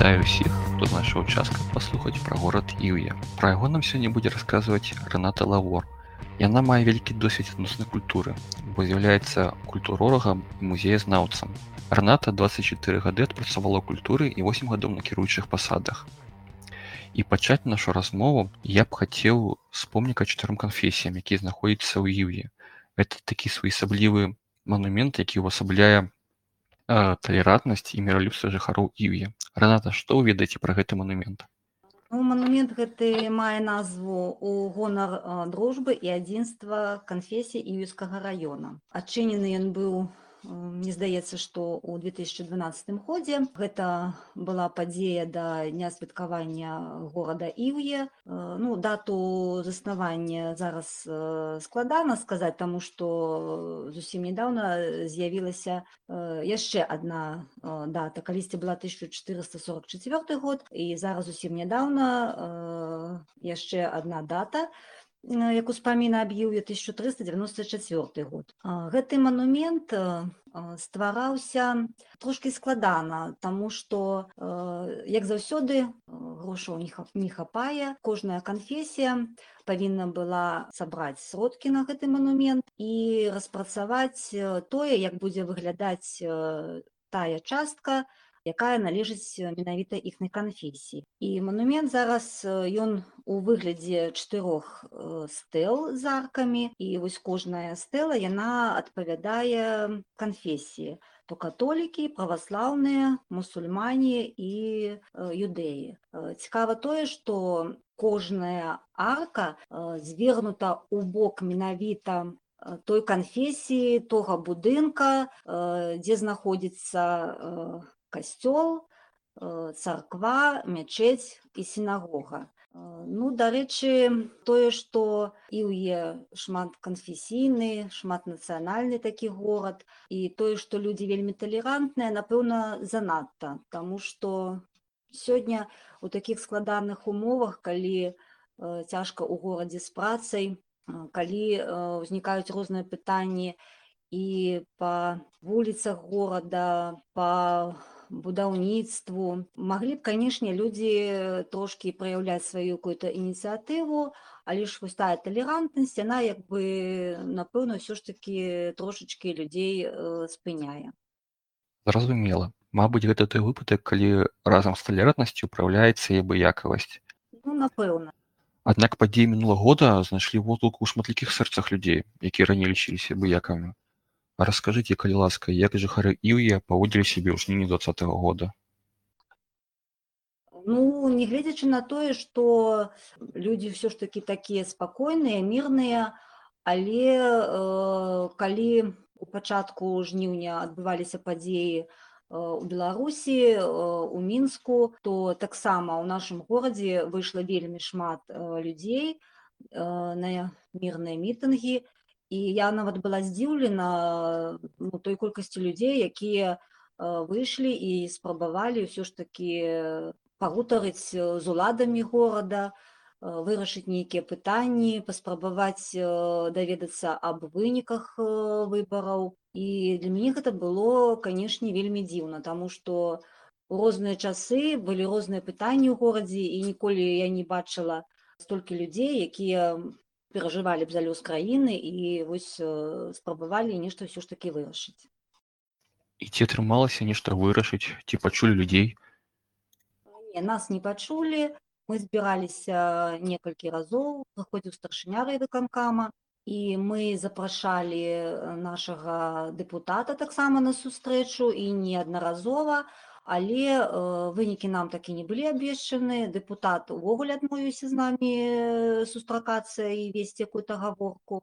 Вітаю ўсіх, хто знайшоў час, каб паслухаць пра горад Іўе. Пра яго нам сёння будзе расказваць Рэната Лавор. Яна мае вялікі досвед адноснай культуры, бо з'яўляецца культурорагам і музеязнаўцам. Рэната 24 гады адпрацавала ў культуры і 8 гадоў на кіруючых пасадах. І пачаць нашу размову я б хацеў з помніка чатыром канфесіям, які знаходзіцца ў Іўе. Гэта такі своеасаблівы манумент, які ўвасабляе талерантнасць і міралюбства жыхароў Іўе. Рэната, што вы ведаеце пра гэты манумент? Ну, манумент гэты мае назву ў гонар а, дружбы і адзінства канфесій іюскага раёна. Адчынены ён быў мне здаецца што ў 2012 годзе гэта была падзея да дня святкавання горада іўе ну дату заснавання зараз складана сказаць таму што зусім нядаўна з'явілася яшчэ адна дата. Калісьці была 1444 год і зараз зусім нядаўна яшчэ адна дата як успаміна аб'юе 1394 год. Гэты манумент ствараўся трошки складана, таму што як заўсёды грошаў не хапае, кожная канфесія павінна была сабраць сродкі на гэты манумент і распрацаваць тое, як будзе выглядаць тая частка, якая належыць менавіта іхнай канфесіі. І манумент зараз ён у выглядзе чатырох стэл з аркамі і вось кожная стэла яна адпавядае канфесіі то католікі, праваслаўныя, мусульмане і юдэі. Цікава тое, што кожная арка звернута ў бок менавіта той канфесіі тога будынка, дзе знаходзіцца касцёл, э, царква, мячэць і сінагога. Э, ну, дарэчы, тое, што іўе шматканфесійны, шматнацыянальны такі горад і тое, што людзі вельмі талерантныя, напэўна, занадта, Таму што сёння у такіх складаных умовах, калі э, цяжка ў горадзе з працай, калі ўзнікаюць розныя пытанні і па вуліцах горада, па будаўніцтву. Маглі б канешне людзі трошки праяўляць сваю какую-то ініцыятыву але ж вось тая талерантнасць яна як бы напэўна ўсё ж таки трошачки людзей э, спыняе. Зразумела. Мабыць гэта той выпадак калі разам з талерантнасцю управляецца і абыякавасць ну, напэўна. Аднак падзеі мінула года знайшлі водгук у шматлікіх сэрцах людзей якія раней лічыліся абыякамі Раскажыце, калі ласка, як жыхары Іўе паводзілі сябе ў жніўні двадцатого года? Ну, нягледзячы на тое, што людзі ўсё ж такі такія спакойныя, мірныя, але э, калі у пачатку жніўня адбываліся падзеі у Беларусі, э, у мінску, то таксама ў нашым горадзе выйшла вельмі шмат э, людзей э, на мірныя мітынгі, і я нават была здзіўлена ну, той колькасці людзей якія выйшлі і спрабавалі ўсё ж такі пагутарыць з уладамі горада вырашыць нейкія пытанні паспрабаваць даведацца аб выніках выбараў. І для мяне гэта было канешне вельмі дзіўна таму што розныя часы былі розныя пытанні ў горадзе і ніколі я не бачыла столькі людзей якія перажывалі б за лёс краіны і вось спрабавалі нешта ўсё ж такі вырашыць і ці атрымалася нешта вырашыць ці пачулі людзей не, нас не пачулі мы збіраліся некалькі разоў прыходзіў старшыня райвыканкама і мы запрашалі нашага дэпутата таксама на сустрэчу і неаднаразова але э, вынікі нам такі не былі абвешчаны. Дэпутат увогуле адмовіўся з намі сустракацца і весці якую-то гаворку.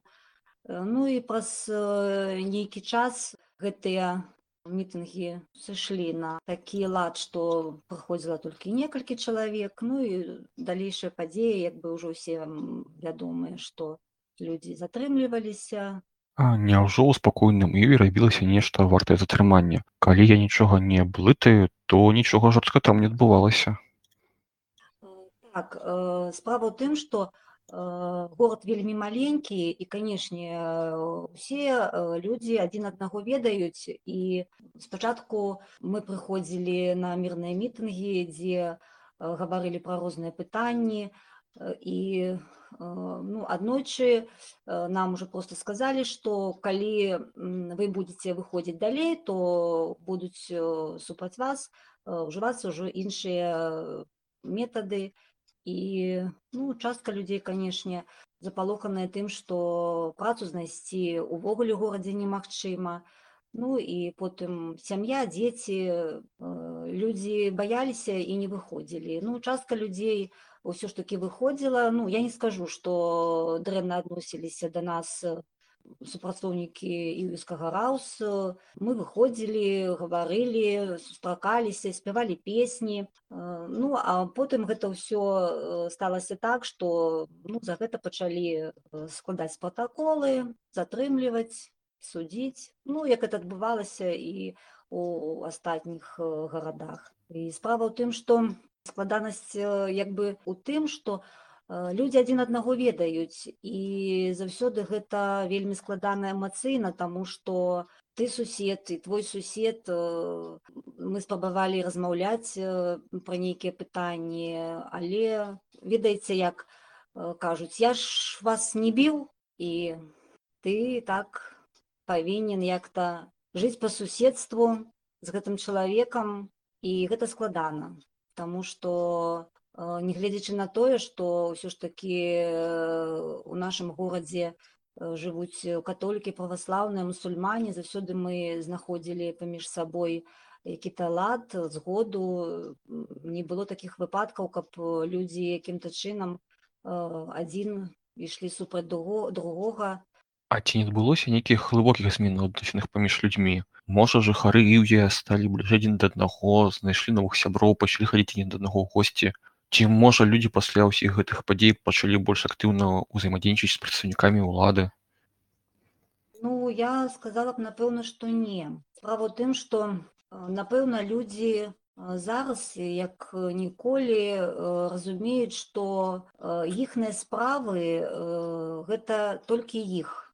Ну і праз э, нейкі час гэтыя мітынгі сышлі на такі лад што прыходзіла толькі некалькі чалавек. Ну і далейшая падзея як бы ўжо ўсе вядомыя што людзі затрымліваліся Няўжо ў спакойным Іве рабілася нешта вартае затрымання? Калі я нічога не блытаю, то нічога жорстка там не адбывалася. Так, э, справа ў тым, што город вельмі маленькі і канешне усе людзі адзін аднаго ведаюць і спачатку мы прыходзілі на мірныя мітынгі дзе гаварылі пра розныя пытанні і ну аднойчы нам уже просто сказалі што калі вы будете выходзіць далей то будуць супраць вас ўжывацца ўжо іншыя метады і ну частка людзей канешне запалоханыя тым што працу знайсці увогуле горадзе немагчыма ну і потым сям'я дзеці людзі баяліся і не выходзілі ну частка людзей ўсё ж такі выходзіла ну я не скажу што дрэнна адносіліся да нас супрацоўнікі іўскага раусу мы выходзілі гаварылі сустракаліся спявалі песні ну а потым гэта ўсё сталася так што ну за гэта пачалі складаць пратаколы затрымліваць судзіць ну як это адбывалася і у астатніх гарадах і справа ў тым што складанасць як бы у тым што у людзі адзін аднаго ведаюць. І заўсёды гэта вельмі складана эмацыйна таму што ты сусед і твой сусед мы спрабавалі размаўляць пра нейкія пытанні але ведаеце як кажуць я ж вас не біў і ты так павінен як-то жыць па суседству з гэтым чалавекам і гэта складана Таму што нягледзячы на тое што ўсё ж такі у нашым горадзе жывуць католікі праваслаўныя мусульмане. Заўсёды мы знаходзілі паміж сабой які-то лад згоду. Не было такіх выпадкаў каб людзі якім-то чынам адзін ішлі супраць другога А ці не адбылося нейкіх глыбокіх змен адносінах паміж людзьмі можа жыхары іўе сталі бліжэй адзін да аднаго знайшлі новых сяброў пачалі хадзіць адзін да аднаго госці Ці можа людзі пасля ўсіх гэтых падзей пачалі больш актыўна ўзаемадзейнічаць з прадстаўнікамі ўлады? Ну я сказала б напэўна, што не. Справа ў тым, што напэўна людзі зараз як ніколі разумеюць, што іхныя справы гэта толькі іх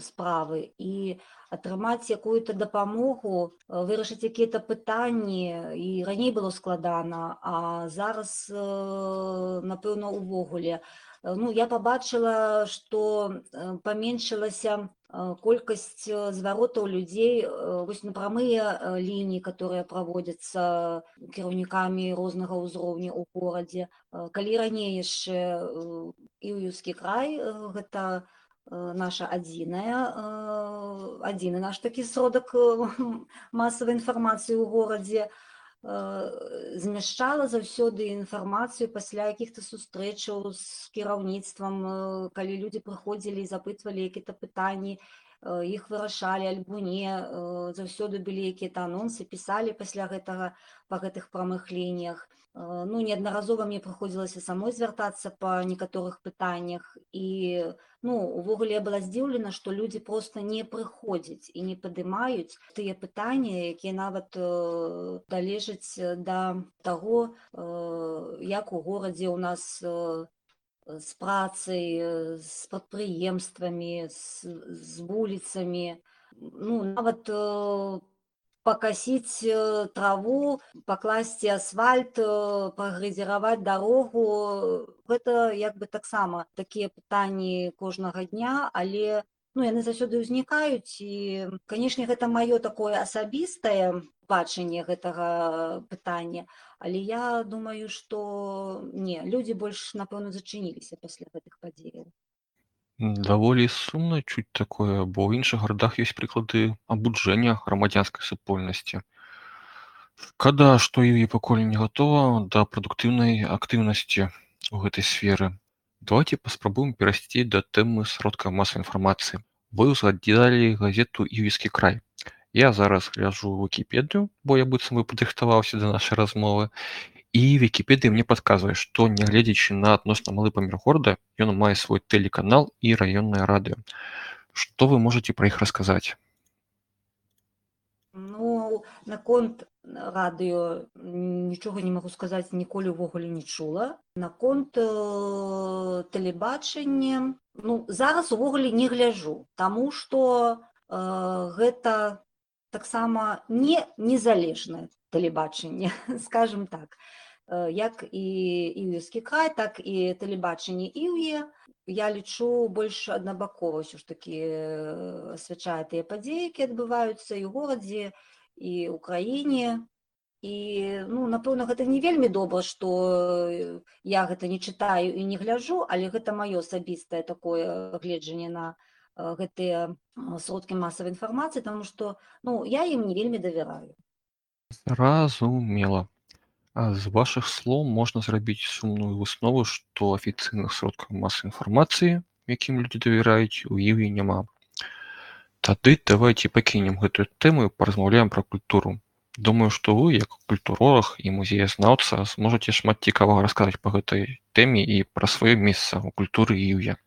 справы і атрымаць якую-то дапамогу вырашыць якія-то пытанні і раней было складана а зараз напэўна увогуле ну я побачыла что паменшылася колькасць зваротаў людзей вось на прамыя лініі которые праводзяцца кіраўнікамі рознага ўзроўня ў горадзе калі раней яшчэ іўюскі край гэта у наша адзіная адзіны наш такі сродак масавай інфармацыі ў горадзе змяшчала заўсёды інфармацыю пасля якіх-то сустрэчаў з кіраўніцтвам калі людзі прыходзілі і запытвалі які-то пытанні іх вырашалі альбо не заўсёды былі якія-то анонсы пісалі пасля гэтага па гэтых прамых лініях ну неаднаразова мне прыходзілася самой звяртацца па некаторых пытаннях і ну увогуле я была здзіўлена што людзі проста не прыходзяць і не падымаюць тыя пытанні якія нават далежаць да таго як у горадзе у нас з працай з прадпрыемствамі з, з вуліцамі ну нават по пакасіць траву пакласці асфальт пагрэзіраваць дарогу гэта як бы таксама такія пытанні кожнага дня але ну яны заўсёды ўзнікаюць і канешне гэта маё такое асабістае бачанне гэтага пытання але я думаю што не людзі больш напэўна зачыніліся пасля гэтых падзеяў Даволі сумна чуць такое, бо ў іншых гарадах ёсць прыклады абуджэння грамадзянскай супольнасці. Шкада, што і пакуль не гатова да прадуктыўнай актыўнасці ў гэтай сферы. Давайце паспрабуем перайсці да тэмы сродка масавай інфармацыі. Вы ўзгадзялі газету івіскі край. Я зараз гляджу вікіпедыю, бо я быццам бы падрыхтаваўся да нашай размовы і Вікіпедыя мне падказвае, што нягледзячы на адносна малы памер горада, ён мае свой тэлеканал і раённае радыё. Што вы можаце пра іх расказаць? Ну, у прыклadu наконт радыё нічога не магу сказаць ніколі ўвогуле не чула. Наконт э, тэлебачання ну зараз увогуле не гляжу таму што э, гэта таксама не незалежнае тэлебачанне скажем так. Э, як і іўскі край так і тэлебачанне іўе я лічу больш аднабакова ўсё ж такі асвячае тыя падзеі які адбываюцца і горадзе. і ў краіне і ну напэўна гэта не вельмі добра што я гэта не чытаю і не гляжу але гэта маё асабістае такое гледжанне на гэтыя сродкі масавай інфармацыі таму што ну я ім не вельмі давяраю зразумела з вашых слоў можна зрабіць сумную выснову, што афіцыйных сродкаў масы інфармацыі, якім людзі давяраюць у іве няма. Тады давайте пакінем гэтую тэму і паразмаўляем пра культуру. Думаю, што вы, як культуролог і музеязнаўца зможаце шмат цікавага расказаць па гэтай тэме і пра сваё месца ў культуры іўя.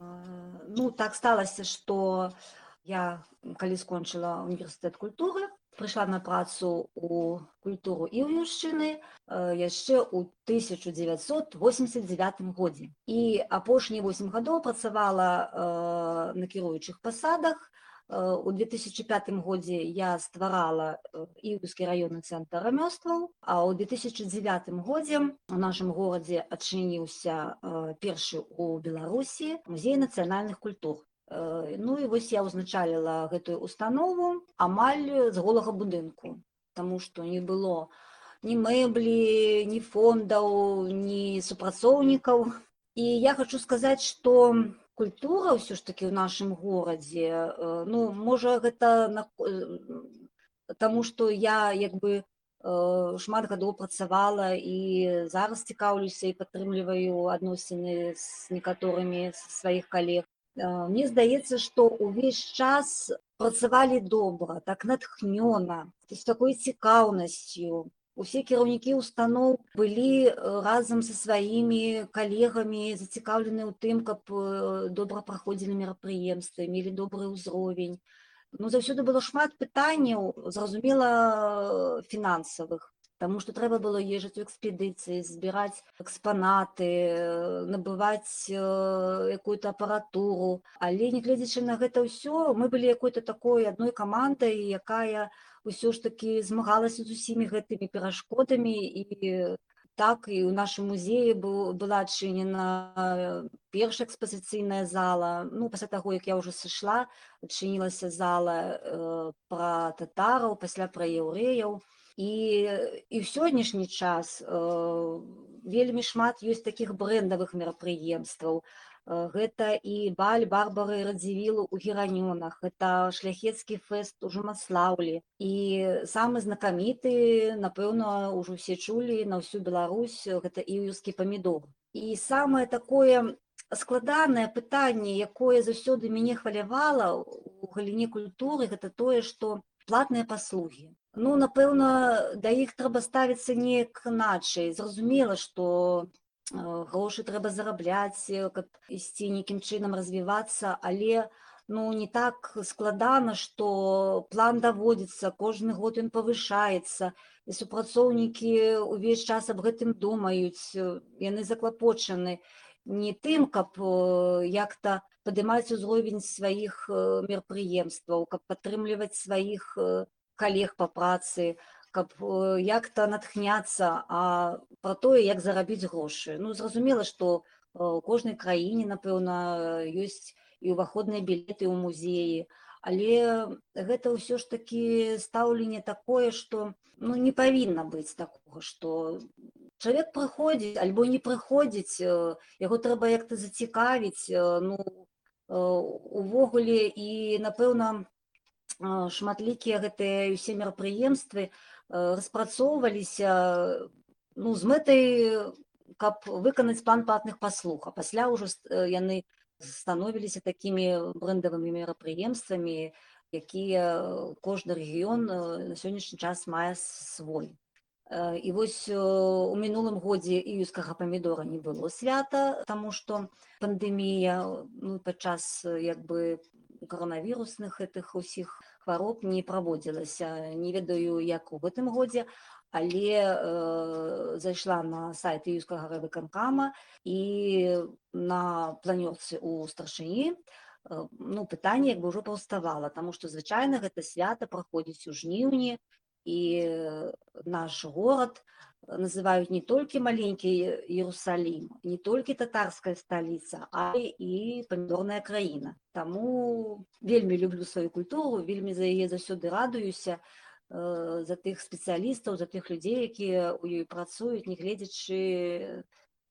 Ну так сталася, што я калі скончыла універсітэт культуры, прыйшла на працу ў культуру іўюшчыны э, яшчэ ў 1989 годзе. І апошнія 8 гадоў працавала э, на кіруючых пасадах. Э, у 2005 годзе я стварала іўскі раённы цэнтр рамёстваў, а ў 2009 годзе у нашым горадзе адчыніўся першы ў Беларусі музей нацыянальных культур. Э, ну і вось я ўзначаліла гэтую установу амаль з голага будынку, Таму што не было ні мэблі, ні фондаў, ні супрацоўнікаў. І я хочу сказаць, што культура ўсё ж такі ў нашым горадзе э, ну можа гэта на... Э, таму што я як бы шмат гадоў працавала і зараз цікаўлюся і падтрымліваю адносіны з некаторымі сваіх калег мне здаецца што ўвесь час працавалі добра так натхнёна з такой цікаўнасцю усе кіраўнікі устаноў былі разам са сваімі калегамі зацікаўлены ў тым каб добра праходзілі мерапрыемствы мелі добры ўзровень ну заўсёды было шмат пытанняў зразумела фінансавых Таму што трэба было езжаць у экспедыцыі, збіраць экспанаты, набываць якую-то апаратуру. Але нягледзячы на гэта ўсё, мы былі якой-то такой адной камандай, якая ўсё ж такі змагалася з усімі гэтымі перашкодамі і так і ў нашым музеі была адчынена першая экспазіцыйная зала. Ну пасля таго, як я ўжо сышла, адчынілася зала э, пра татараў, пасля пра яўрэяў і і ў сённяшні час э, вельмі шмат ёсць такіх брэндавых мерапрыемстваў э, гэта і баль барбары радзівілу ў геранёнах это шляхецкі фэст у жумаслаўлі і самы знакаміты напэўна ўжо все чулі на ўсю Беларусь гэта іўскі памідор і самае такое складанае пытанне якое заўсёды мяне хвалявала у галіне культуры гэта тое што платныя паслугі Ну напэўна да іх трэба ставіцца неяк іначай. Зразумела што грошы трэба зарабляць каб ісці нейкім чынам развівацца але ну не так складана што план даводзіцца кожны год ён павышаецца і супрацоўнікі увесь час аб гэтым думаюць яны заклапочаны не тым каб як-то падымаць узровень сваіх мерапрыемстваў каб падтрымліваць сваіх калег па працы каб як-то натхняцца а пра тое як зарабіць грошы ну зразумела што у кожнай краіне напэўна ёсць і ўваходныя білеты ў музеі але гэта ўсё ж такі стаўленне такое што ну не павінна быць такога што чалавек прыходзіць альбо не прыходзіць яго трэба як-то зацікавіць ну увогуле. І напэўна шматлікія гэтыя ўсе мерапрыемствы распрацоўваліся ну з мэтай каб выканаць план платных паслуг. А пасля ўжо яны становіліся такімі брэндавымі мерапрыемствамі якія кожны рэгіён на сённяшні час мае свой. І вось у мінулым годзе іюскага памідора не было свята таму што пандэмія ну, падчас як бы каранавірусных гэтых усіх хвароб не праводзілася не ведаю як у гэтым годзе але э, зайшла на сайт юскага выканкама і на планёрцы у старшыні э, ну пытанне як бы ўжо паўставала таму што звычайна гэта свята праходзіць у жніўні і наш горад называюць не толькі маленькі Іерусалім, не толькі татарская сталіца, але і памідорная краіна. Таму вельмі люблю сваю культуру, вельмі за яе заўсёды радуюся э, за тых спецыялістаў, за тых людзей, якія ў ёй працуюць, нягледзячы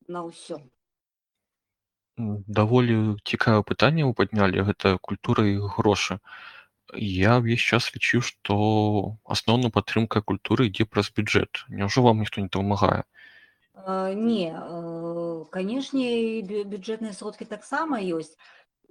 на ўсё. М, Даволі цікаве пытанне вы паднялі, гэта культура і грошы. Я ўвесь час лічыў, што асноўная падтрымка культуры ідзе праз бюджэт. Няўжо вам ніхто не дапамагае? Не, канешне, бюджэтныя сродкі таксама ёсць,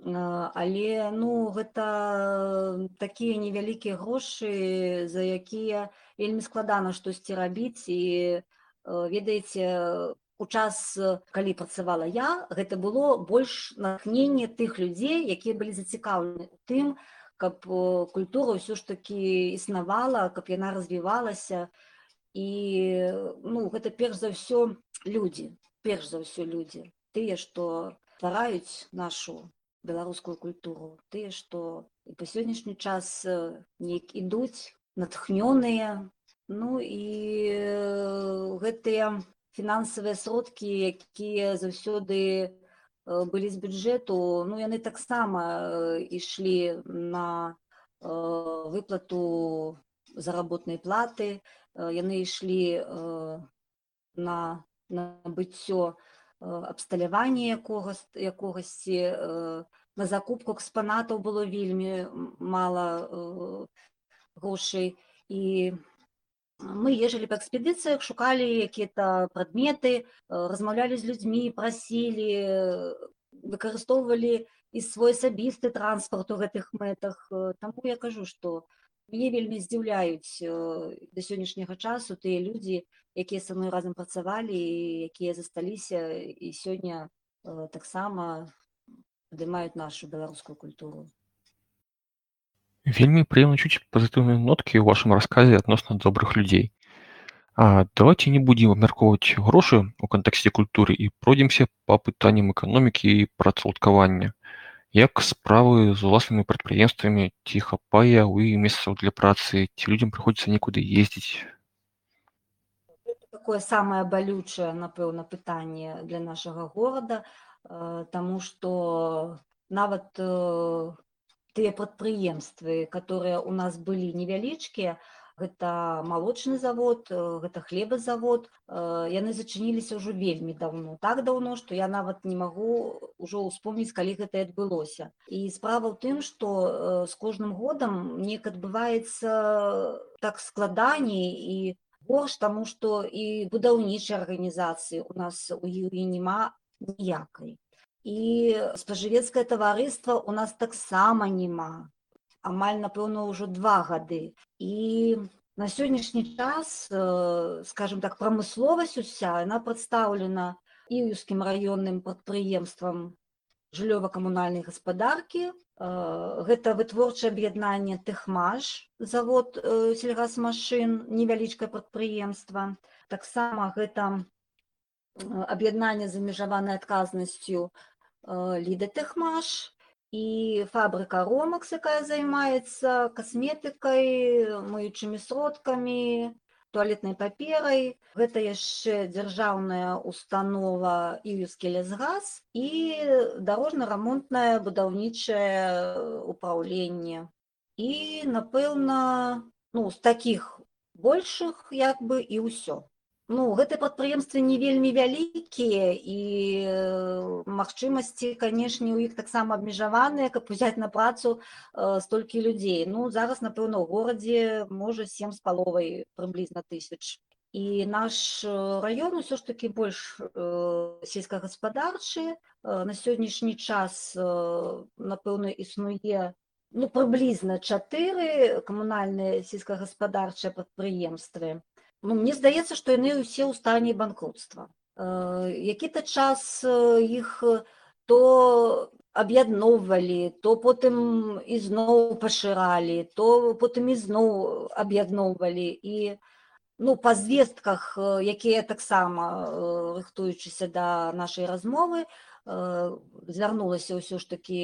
але ну, гэта такія невялікія грошы, за якія вельмі складана штосьці рабіць. І ведаеце, у час, калі працавала я, гэта было больш натхненне тых людзей, якія былі зацікаўлены тым, каб э, культура ўсё ж такі існавала, каб яна развівалася. І ну, гэта перш за ўсё людзі, перш за ўсё людзі, тыя, што ствараюць нашу беларускую культуру, тыя, што і па сённяшні час э, неяк ідуць натхнёныя. Ну і э, гэтыя фінансавыя сродкі, якія заўсёды э, былі з бюджэту, ну яны таксама э, ішлі на э, выплату заработнай платы, э, яны ішлі э, на набыццё э, абсталявання якога якогасьці э, на закупку экспанатаў было вельмі мала э, грошай і мы езжалі па экспедыцыях шукалі якія-то прадметы э, размаўлялі з людзьмі прасілі э, выкарыстоўвалі і свой асабісты транспарт у гэтых мэтах. Э, таму я кажу што мяне вельмі здзіўляюць да сённяшняга часу тыя людзі якія са мной разам працавалі і якія засталіся і сёння таксама падымаюць нашу беларускую культуру Вельмі прыемна чуць пазітыўныя ноткі ў вашым расказе адносна добрых людзей. А давайте не будзем абмяркоўваць грошы ў кантэксце культуры і пройдземся па пытанням эканомікі і працаўладкавання. Як справы з уласнымі прадпрыемствамі, ці хапае ў іх месцаў для працы, ці людзям прыходзіцца некуды ездзіць? такое самае балючае напэўна пытанне для нашага горада э, таму што нават э, тыя прадпрыемствы которые у нас былі невялічкія гэта малочны завод э, гэта хлебазавод э, яны зачыніліся ўжо вельмі даўно так даўно што я нават не магу ўжо ўспомніць калі гэта адбылося і справа ў тым што э, з кожным годам неяк адбываецца так складаней і горш таму што і будаўнічай арганізацыі у нас у юрі няма ніякай і спажывецкае таварыства у нас таксама няма амаль напэўна ўжо два гады. І на сённяшні час э, скажем так прамысловасць уся яна прадстаўлена іўскім раённым прадпрыемствам жыллёва-камунальнай гаспадаркі. Э, гэта вытворчае аб'яднанне тэхмаш завод э, сельгасмашын невялічкае прадпрыемства. Таксама гэта аб'яднанне з абмежаванай адказнасцю ліда тэхмаш і фабрыка ромакс якая займаецца касметыкай мыючымі сродкамі туалетнай паперай гэта яшчэ дзяржаўная установа іюскі лясгаз і дарожна-рамонтнае будаўнічае ўпраўленне і напэўна ну з такіх большых як бы і ўсё Ну, гэтыя прадпрыемствы не вельмі вялікія і э, магчымасці, канешне, у іх таксама абмежаваныя, каб узяць на працу э, столькі людзей. Ну, зараз, напэўна, у горадзе можа сем з паловай прыблізна тысяч. І наш э, раён усё ж такі больш э, сельскагаспадарчы. Э, на сённяшні час, э, напэўна, існуе ну, прыблізна чатыры камунальныя сельскагаспадарчыя прадпрыемствы. Ну, мне здаецца, што яны ўсе ў стане банкротства. Э, Які-то час э, іх э, то аб'ядноўвалі, то потым ізноў пашыралі, то потым ізноў аб'ядноўвалі і ну, па звестках, якія таксама рыхтуючыся да нашай размовы, звярнулася ўсё ж такі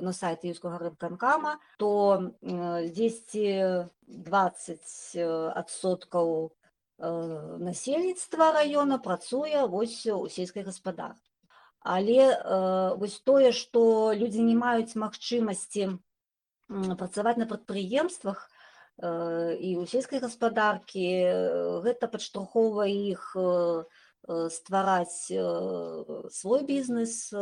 на сайт юскага рыбканкама, то дзесьці 20 адсоткаў насельніцтва раёна працуе вось у сельскай гаспадарцы. Але вось тое, што людзі не маюць магчымасці працаваць на прадпрыемствах і ў сельскай гаспадаркі, гэта падштурхоўвае іх ствараць свой бізнес.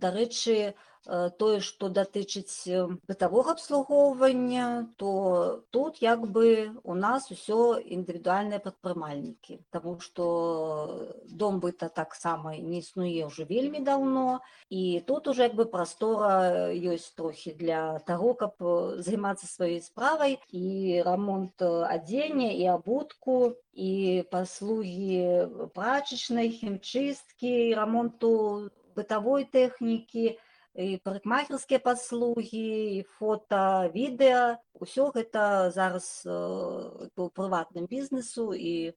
Дарэчы, тое, што датычыць бытавога абслугоўвання, то тут як бы у нас усё індывідуальныя прадпрымальнікі, Таму што дом быта таксама не існуе ўжо вельмі даўно. І тут уже як бы прастора ёсць трохі для таго, каб займацца сваёй справай і рамонт адзення і абутку і паслугі прачачнай хімчысткі, рамонту бытавой тэхнікі, і парыкмахерскія паслугі і фота відэа ўсё гэта зараз у прыватным бізнесу і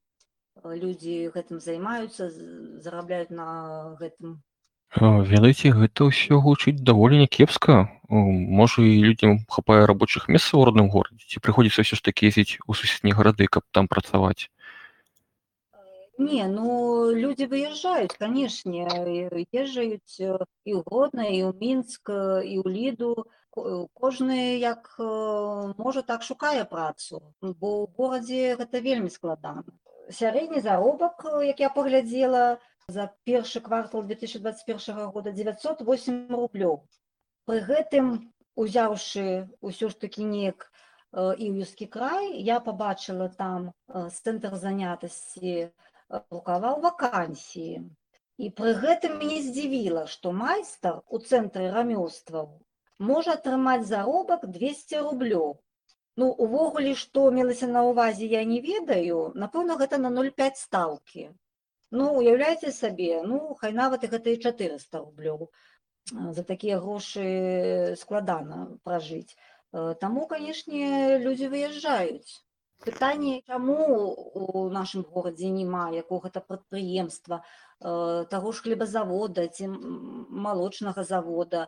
людзі гэтым займаюцца зарабляюць на гэтым ведаеце гэта ўсё гучыць даволі някепска можа і людзям хапае рабочых месцаў у родным горадзе ці прыходзіцца ўсё ж такі ездзіць у суседнія гарады каб там працаваць Не, ну люди выезжают, конечно, езжают і ў Гродно, і ў Мінск, і ў Ліду. Кожны як можа так шукае працу, бо ў горадзе гэта вельмі складана. Сярэдні заробак, як я паглядзела, за першы квартал 2021 года 908 рублёў. Пры гэтым, узяўшы ўсё ж такі неяк іўюскі край, я пабачыла там цэнтр занятасці рукаваў вакансіі. І пры гэтым мяне здзівіла, што майстар у цэнтры рамёстваў можа атрымаць заробак 200 рублёў. Ну увогуле, што мелася на ўвазе, я не ведаю, напэўна, гэта на 0,5 стаўкі. Ну уяўляеце сабе, ну хай нават і гэта і 400 рублёў. За такія грошы складана пражыць. Таму, канешне, людзі выязджаюць. Пытанне, чаму у нашым горадзе няма якога-то прадпрыемства, таго ж хлебазавода ці малочнага завода,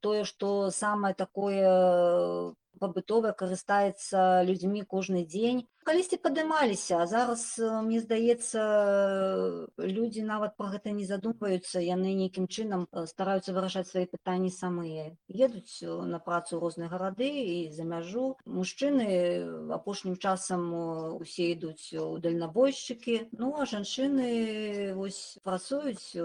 тое, што самае такое пабытовая карыстаецца людзьмі кожны дзень калісьці падымаліся а зараз мне здаецца людзі нават пра гэта не задумваюцца яны нейкім чынам стараюцца вырашаць свае пытанні самыя едуць на працу розныя гарады і за мяжу. Мужчыны апошнім часам усе ідуць у дальнабойшчыкі ну а жанчыны вось працуюць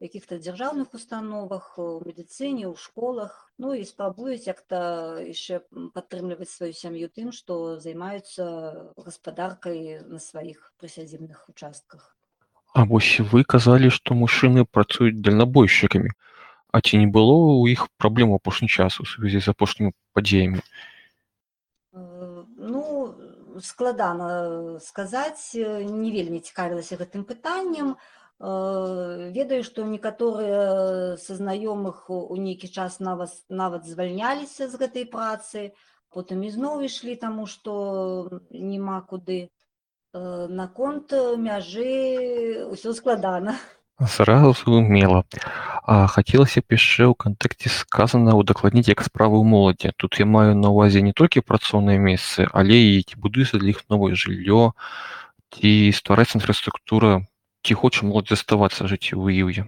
каких-то дзяржаўных установах у медыцыне у школах ну і спрабуюць як-то яшчэ падтрымліваць сваю сям'ю тым што займаюцца гаспадаркай на сваіх прысядзібных участках. А вось вы казалі што мужчыны працуюць дальнабойшчыкамі А ці не было ў іх праблем апошні час у сувязі з апошнімі падзеямі? Ну складана сказаць не вельмі цікавілася гэтым пытаннем ведаю што некаторыя са знаёмых у нейкі час нават нават звальняліся з гэтай працы потым ізноў ішлі таму што няма куды. Наконт мяжы ўсё складана зразумела а хацелася б яшчэ ў кантэкце сказана удакладніць як справы ў моладзі тут я маю на ўвазе не толькі працоўныя месцы але і ці будуецца для іх новае жыллё ці ствараецца інфраструктура ці хоча моладзь заставацца жыць у іўе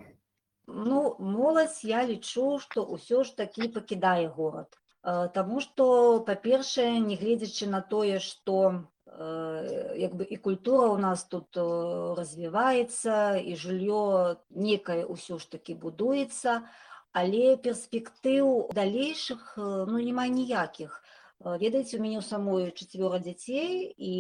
ну моладзь я лічу што ўсё ж такі пакідае горад Таму што па-першае нягледзячы на тое што як бы і культура ў нас тут развіваецца і жыллё некае ўсё ж такі будуецца але перспектыў далейшых ну няма ніякіх. Ведаеце у мяне ў самой чацвёра дзяцей і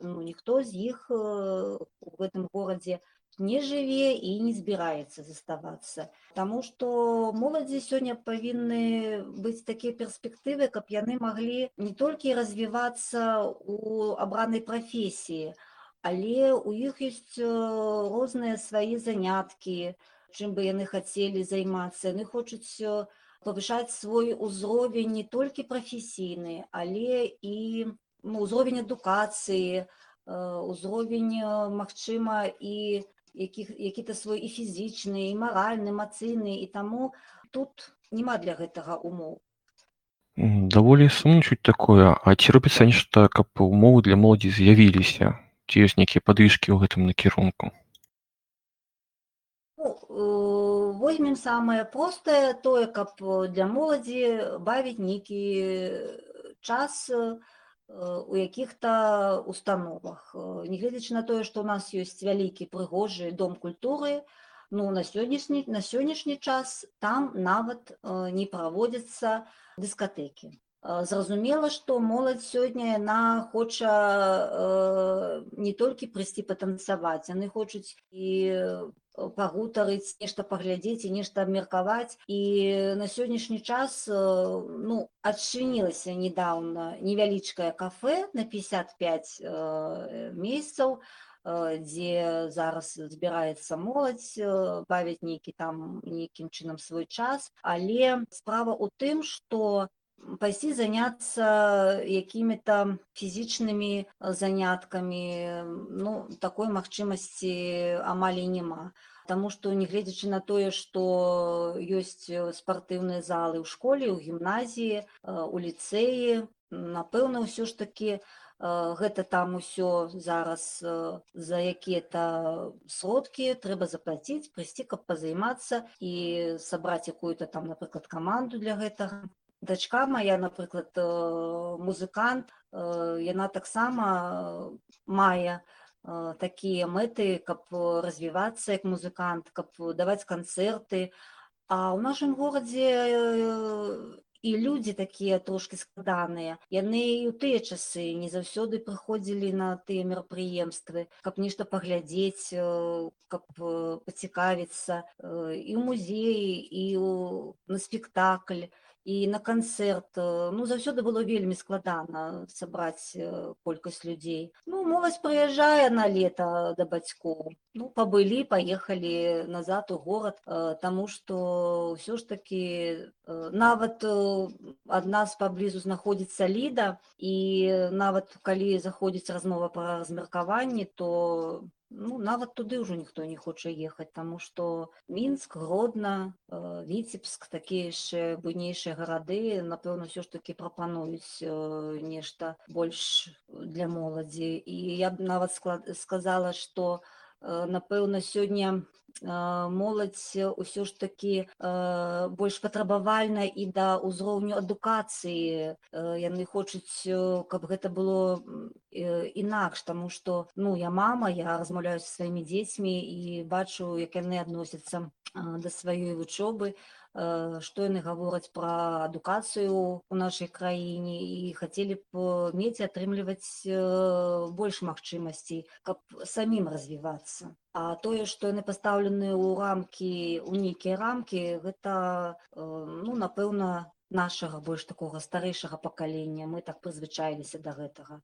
ну, ніхто з іх у гэтым горадзе не не жыве і не збіраецца заставацца. Таму што моладзі сёння павінны быць такія перспектывы, каб яны маглі не толькі развівацца ў абранай прафесіі, але ў іх ёсць розныя свае заняткі, чым бы яны хацелі займацца. Яны хочуць павышаць свой узровень не толькі прафесійны, але і ну, узровень адукацыі, узровень магчыма і які-то свой і фізічны, і маральны, эмацыйны і таму тут няма для гэтага умоў. Даволі сумна чуць такое, а ці робіцца нешта, каб умовы для моладзі з'явіліся? Ці ёсць нейкія падвижкі ў гэтым накірунку? Ну, э, возьмем самае простае тое, каб для моладзі бавіць нейкі час у якіх-то установах. Нягледзячы на тое, што ў нас ёсць вялікі прыгожы дом культуры, ну на сённяшні на сённяшні час там нават не праводзяцца дыскатэкі. Зразумела, што моладзь сёння яна хоча э, не толькі прыйсці патанцаваць, яны хочуць і пагутарыць, нешта паглядзець і нешта абмеркаваць. І на сённяшні час ну, адчынілася недаўна невялічкае кафе на 55 э, месяцаў, дзе зараз збіраецца моладзь бавіць нейкі там нейкім чынам свой час але справа ў тым што пайсці заняцца якімі-то фізічнымі заняткамі ну такой магчымасці амаль і няма Таму што нягледзячы на тое што ёсць спартыўныя залы ў школе у гімназіі у ліцэі напэўна ўсё ж такі гэта там усё зараз за якія-то сродкі трэба заплаціць прыйсці каб пазаймацца і сабраць якую-то там напрыклад каманду для гэтага дачка моя напрыклад музыкант яна таксама мае такія мэты каб развівацца як музыкант каб даваць канцэрты а ў нашым горадзе і людзі такія трошки складаныя яны і ў тыя часы не заўсёды прыходзілі на тыя мерапрыемствы каб нешта паглядзець каб пацікавіцца і ў музеі і ў на спектакль і на канцэрт ну заўсёды было вельмі складана сабраць колькасць людзей ну моладзь прыязджае на лета да бацькоў ну пабылі паехалі назад у горад таму што ўсё ж такі нават ад нас паблізу знаходзіцца ліда і нават калі заходзіць размова пра размеркаванне то ну нават туды ўжо ніхто не хоча ехаць таму што мінск гродна віцебск такія яшчэ буйнейшыя гарады напэўна ўсё ж такі прапануюць нешта больш для моладзі. І я б нават склад сказала што напэўна сёння моладзь ўсё ж такі больш патрабавальна і да ўзроўню адукацыі. Яны хочуць каб гэта было інакш таму што ну я мама я размаўляю сваімі дзецьмі і бачу як яны адносяцца да сваёй вучобы што яны гавораць пра адукацыю ў нашай краіне і хацелі б мець атрымліваць больш магчымасцей каб самім развівацца а тое што яны пастаўлены ў рамкі у нейкія рамкі гэта ну напэўна нашага больш такога старэйшага пакалення мы так прызвычаіліся да гэтага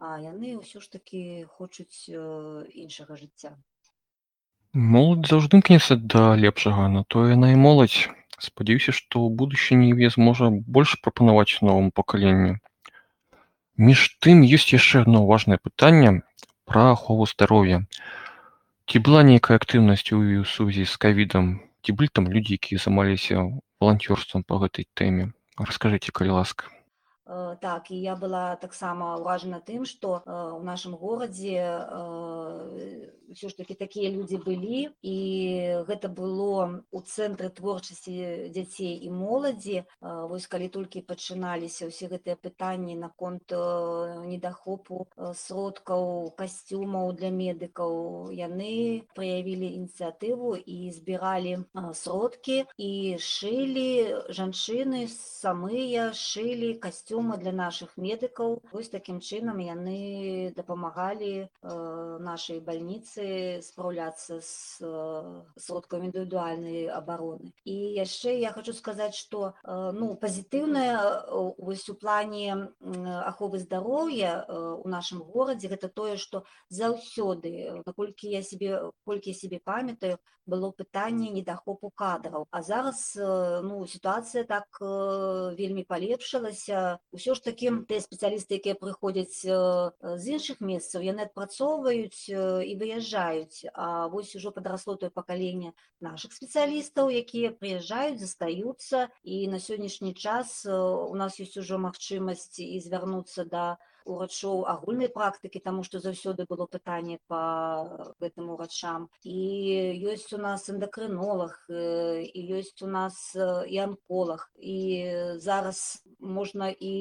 а яны ўсё ж такі хочуць іншага жыцця Моладзь заўжды імкнецца да лепшага, на тое яна і моладзь. Спадзяюся, што ў будучыні ЮВЕ зможа больш прапанаваць новаму пакаленню. Між тым ёсць яшчэ адно важнае пытанне пра ахову здароўя. Ці была нейкая актыўнасць у сувязі з ковідам? Ці былі там людзі, якія займаліся валанцёрствам па гэтай тэме? Раскажыце, калі ласка. Так і я была таксама ўражана тым што ў нашым горадзе ўсё ж таки такія людзі былі і гэта было у цэнтры творчасці дзяцей і моладзі вось калі толькі пачыналіся ўсе гэтыя пытанні наконт недахопу сродкаў касцюмаў для медыкаў яны праявілі ініцыятыву і збіралі сродкі і шылі жанчыны самыя шылі касцюм касцюмы для наших медыкаў вось такім чынам яны дапамагалі э, нашай бальніцы спраўляцца з э, сродкамі індывідуальнай абароны і яшчэ я хочу сказаць что э, ну пазітыўная вось у плане аховы здароўя у нашым горадзе гэта тое что заўсёды наколькі я себе колькі себе памятаю было пытанне недахопу кадраў а зараз ну сітуацыя так вельмі палепшылася ўсё ж такі тыя спецыялісты якія прыходзяць з іншых месцаў яны адпрацоўваюць і выязджаюць А вось ужо падрасло тое пакаленне наших спецыялістаў якія прыязджаюць застаюцца і на сённяшні час у нас ёсць ужо магчымасць і звярнуцца да урачоў агульнай практыкі таму што заўсёды было пытанне по гэтым урачам і ёсць у нас эндакрынолог і ёсць у нас і анколог і зараз можна і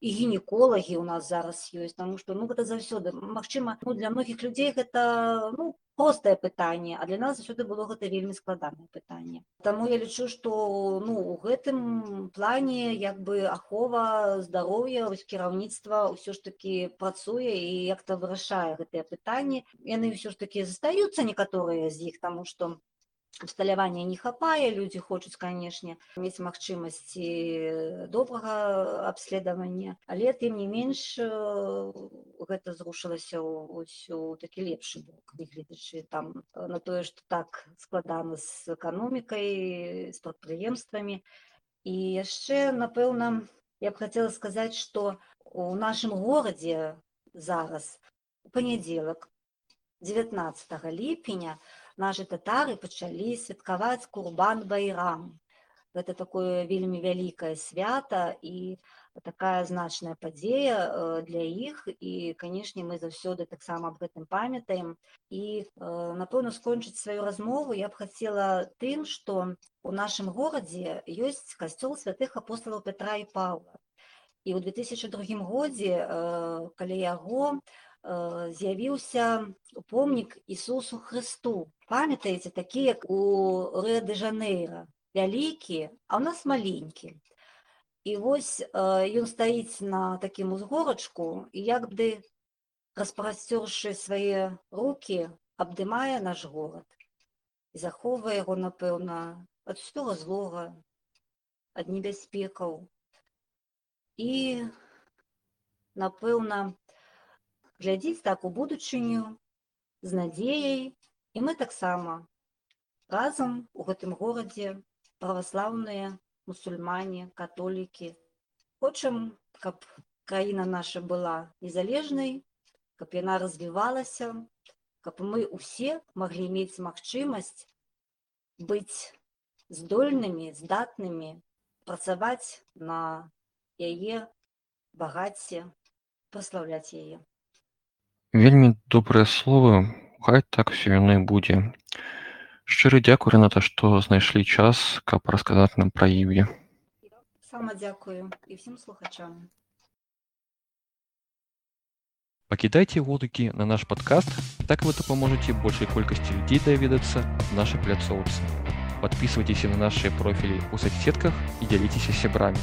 і гінеколагі у нас зараз ёсць таму што ну гэта заўсёды Мачыма ну, для многіх людзей гэта ну простае пытанне а для нас заўсёды было гэта вельмі складанае пытанне Таму я лічу што ну у гэтым плане як бы ахова здароўя вось кіраўніцтва ўсё ж такі працуе і як-то вырашае гэтыя пытанні яны ўсё ж такі застаюцца некаторыя з іх таму што усталявання не хапае людзі хочуць канешне мець магчымасці добрага абследавання. Але тым не менш гэта зрушылася ўсё такі лепшы бок нягледзячы там на тое што так складана з эканомікай з прадпрыемствамі. І яшчэ напэўна я б хацела сказаць што у нашым горадзе зараз у панядзелак 19 ліпеня у наши татары пачалі святкаваць курбан байрам. Гэта такое вельмі вялікае свята і такая значная падзея для іх і канешне мы заўсёды таксама аб гэтым памятаем. І напэўна скончыць сваю размову я б хацела тым што у нашым горадзе ёсць касцёл святых апосталаў петра і павла. І ў 2002 годзе каля яго у Э, з'явіўся помнік Ісусу Христу. Памятаеце такі як у Рэды Жанейра вялікі, а ў нас маленькі. І вось э, ён стаіць на такім узгорачку і як бы распрасцёршы свае руки абдымае наш горад і захоўвае яго напэўна ад усёга злога ад небяспекаў і напэўна глядзіць так у будучыню з надзеяй і мы таксама разам у гэтым горадзе праваслаўныя мусульмане католікі. Хочам каб краіна наша была незалежнай каб яна развівалася каб мы усе маглі мець магчымасць быць здольнымі здатнымі працаваць на яе багацце праслаўляць яе Вельмі добрыя словы, хай так усё яно і будзе. Шчыры дзякуй, Рэната, што знайшлі час, каб расказаць нам пра Іве. Сама дзякую і ўсім слухачам. Пакідайце водгукі на наш падкаст, так вы дапаможаце большай колькасці людзей даведацца нашай пляцоўцы. Падпісвайцеся на нашыя профілі ў соцсетках і дзяліцеся сябрамі.